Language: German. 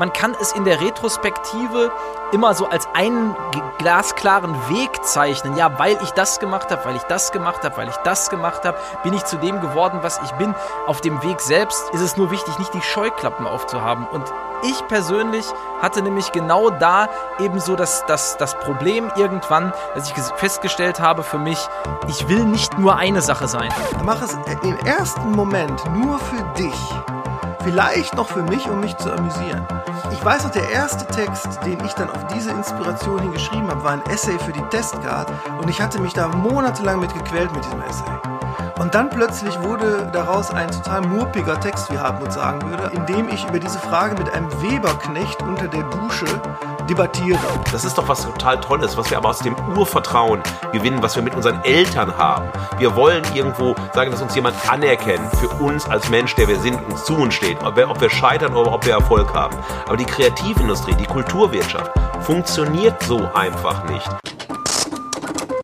man kann es in der Retrospektive immer so als einen glasklaren Weg zeichnen. Ja, weil ich das gemacht habe, weil ich das gemacht habe, weil ich das gemacht habe, bin ich zu dem geworden, was ich bin. Auf dem Weg selbst ist es nur wichtig, nicht die Scheuklappen aufzuhaben. Und ich persönlich hatte nämlich genau da eben so das, das, das Problem irgendwann, dass ich festgestellt habe für mich, ich will nicht nur eine Sache sein. Mach es im ersten Moment nur für dich. Vielleicht noch für mich, um mich zu amüsieren. Ich weiß noch, der erste Text, den ich dann auf diese Inspiration hin geschrieben habe, war ein Essay für die Testcard und ich hatte mich da monatelang mit gequält mit diesem Essay. Und dann plötzlich wurde daraus ein total murpiger Text, wie Hartmut sagen würde, in dem ich über diese Frage mit einem Weberknecht unter der Dusche debattiere. Das ist doch was total Tolles, was wir aber aus dem Urvertrauen gewinnen, was wir mit unseren Eltern haben. Wir wollen irgendwo sagen, dass uns jemand anerkennt für uns als Mensch, der wir sind, uns zu uns steht, ob wir, ob wir scheitern oder ob wir Erfolg haben. Aber die Kreativindustrie, die Kulturwirtschaft funktioniert so einfach nicht.